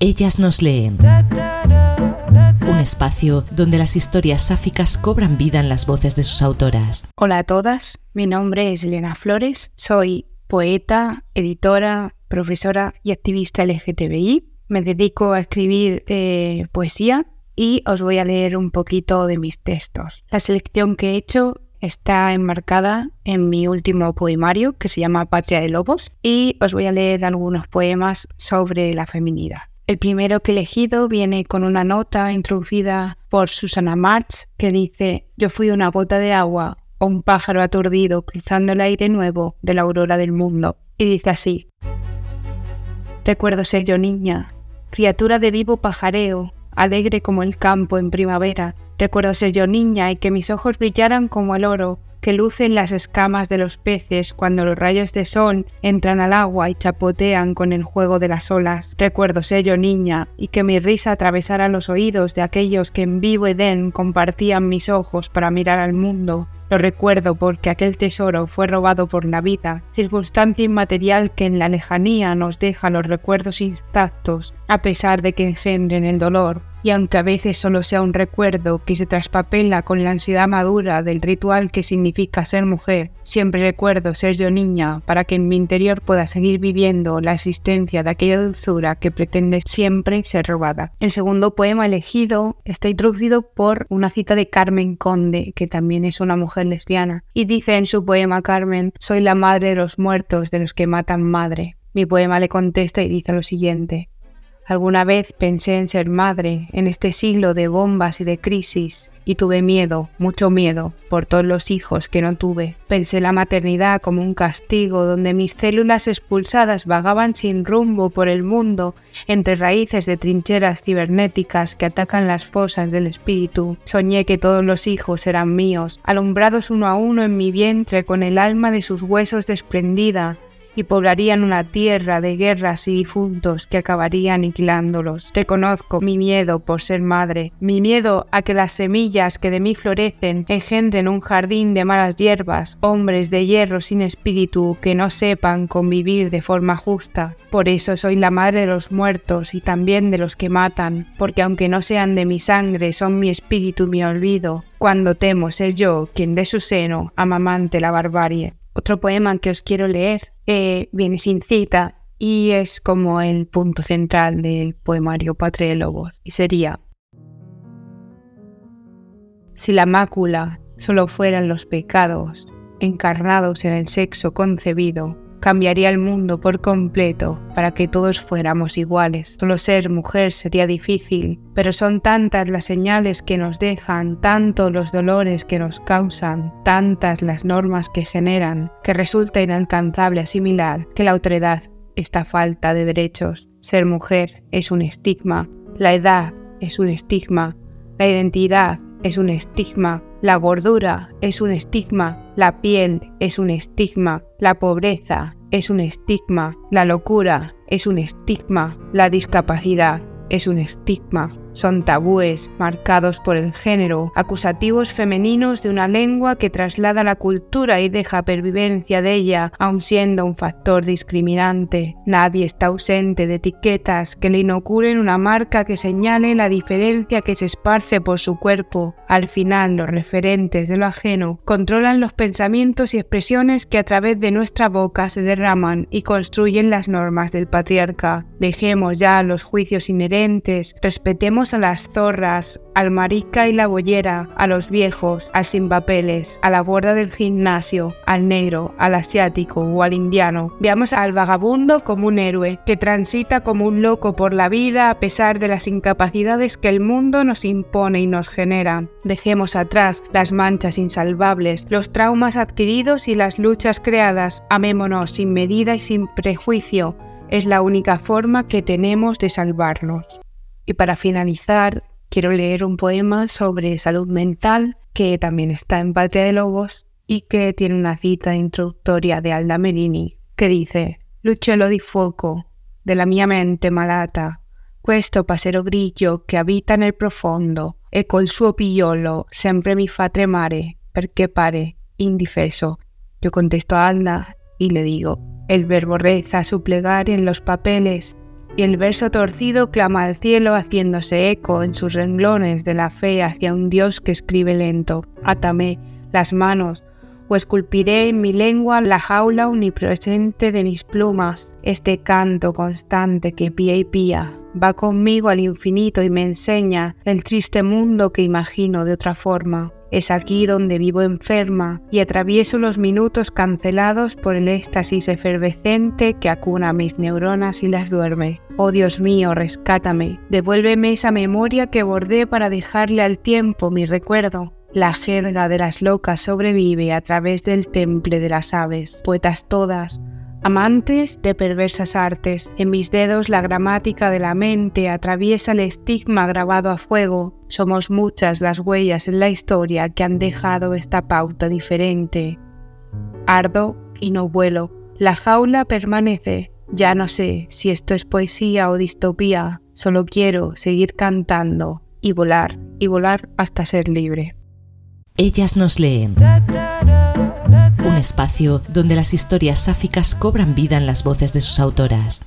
Ellas nos leen. Un espacio donde las historias sáficas cobran vida en las voces de sus autoras. Hola a todas, mi nombre es Elena Flores, soy poeta, editora, profesora y activista LGTBI. Me dedico a escribir eh, poesía y os voy a leer un poquito de mis textos. La selección que he hecho está enmarcada en mi último poemario que se llama Patria de Lobos y os voy a leer algunos poemas sobre la feminidad. El primero que he elegido viene con una nota introducida por Susana March que dice Yo fui una gota de agua o un pájaro aturdido cruzando el aire nuevo de la aurora del mundo. Y dice así Recuerdo ser yo niña, criatura de vivo pajareo, alegre como el campo en primavera. Recuerdo ser yo niña y que mis ojos brillaran como el oro que lucen las escamas de los peces cuando los rayos de sol entran al agua y chapotean con el juego de las olas. Recuerdo ser yo niña y que mi risa atravesara los oídos de aquellos que en vivo Edén compartían mis ojos para mirar al mundo. Lo recuerdo porque aquel tesoro fue robado por la vida, circunstancia inmaterial que en la lejanía nos deja los recuerdos intactos, a pesar de que engendren el dolor. Y aunque a veces solo sea un recuerdo que se traspapela con la ansiedad madura del ritual que significa ser mujer, siempre recuerdo ser yo niña para que en mi interior pueda seguir viviendo la existencia de aquella dulzura que pretende siempre ser robada. El segundo poema elegido está introducido por una cita de Carmen Conde, que también es una mujer lesbiana, y dice en su poema Carmen, soy la madre de los muertos, de los que matan madre. Mi poema le contesta y dice lo siguiente, Alguna vez pensé en ser madre en este siglo de bombas y de crisis y tuve miedo, mucho miedo, por todos los hijos que no tuve. Pensé la maternidad como un castigo donde mis células expulsadas vagaban sin rumbo por el mundo entre raíces de trincheras cibernéticas que atacan las fosas del espíritu. Soñé que todos los hijos eran míos, alumbrados uno a uno en mi vientre con el alma de sus huesos desprendida y poblarían una tierra de guerras y difuntos que acabaría aniquilándolos. Reconozco mi miedo por ser madre, mi miedo a que las semillas que de mí florecen engendren un jardín de malas hierbas, hombres de hierro sin espíritu que no sepan convivir de forma justa. Por eso soy la madre de los muertos y también de los que matan, porque aunque no sean de mi sangre, son mi espíritu y mi olvido, cuando temo ser yo quien de su seno amamante la barbarie. Otro poema que os quiero leer eh, viene sin cita y es como el punto central del poemario Patria de Lobos y sería Si la mácula solo fueran los pecados encarnados en el sexo concebido, cambiaría el mundo por completo para que todos fuéramos iguales. Solo ser mujer sería difícil, pero son tantas las señales que nos dejan, tanto los dolores que nos causan, tantas las normas que generan, que resulta inalcanzable asimilar que la autoridad esta falta de derechos. Ser mujer es un estigma, la edad es un estigma, la identidad es un estigma, la gordura es un estigma, la piel es un estigma, la pobreza es un estigma, la locura es un estigma, la discapacidad es un estigma son tabúes marcados por el género, acusativos femeninos de una lengua que traslada la cultura y deja pervivencia de ella, aun siendo un factor discriminante. Nadie está ausente de etiquetas que le inoculen una marca que señale la diferencia que se esparce por su cuerpo. Al final, los referentes de lo ajeno controlan los pensamientos y expresiones que a través de nuestra boca se derraman y construyen las normas del patriarca. Dejemos ya los juicios inherentes, respetemos a las zorras, al marica y la boyera, a los viejos, al sin papeles, a la gorda del gimnasio, al negro, al asiático o al indiano. Veamos al vagabundo como un héroe, que transita como un loco por la vida a pesar de las incapacidades que el mundo nos impone y nos genera. Dejemos atrás las manchas insalvables, los traumas adquiridos y las luchas creadas. Amémonos sin medida y sin prejuicio. Es la única forma que tenemos de salvarnos. Y para finalizar, quiero leer un poema sobre salud mental que también está en Patria de Lobos y que tiene una cita introductoria de Alda Merini que dice L'uccello di fuoco della mia mente malata, questo pasero grigio che abita nel profondo e col suo pigliolo sempre mi fa tremare perché pare indifeso. Yo contesto a Alda y le digo, el verbo reza su plegaria en los papeles y el verso torcido clama al cielo haciéndose eco en sus renglones de la fe hacia un Dios que escribe lento. Átame las manos, o esculpiré en mi lengua la jaula omnipresente de mis plumas, este canto constante que pía y pía va conmigo al infinito y me enseña el triste mundo que imagino de otra forma. Es aquí donde vivo enferma y atravieso los minutos cancelados por el éxtasis efervescente que acuna mis neuronas y las duerme. Oh Dios mío, rescátame, devuélveme esa memoria que bordé para dejarle al tiempo mi recuerdo. La jerga de las locas sobrevive a través del temple de las aves, poetas todas, Amantes de perversas artes, en mis dedos la gramática de la mente atraviesa el estigma grabado a fuego. Somos muchas las huellas en la historia que han dejado esta pauta diferente. Ardo y no vuelo. La jaula permanece. Ya no sé si esto es poesía o distopía. Solo quiero seguir cantando y volar y volar hasta ser libre. Ellas nos leen un espacio donde las historias sáficas cobran vida en las voces de sus autoras.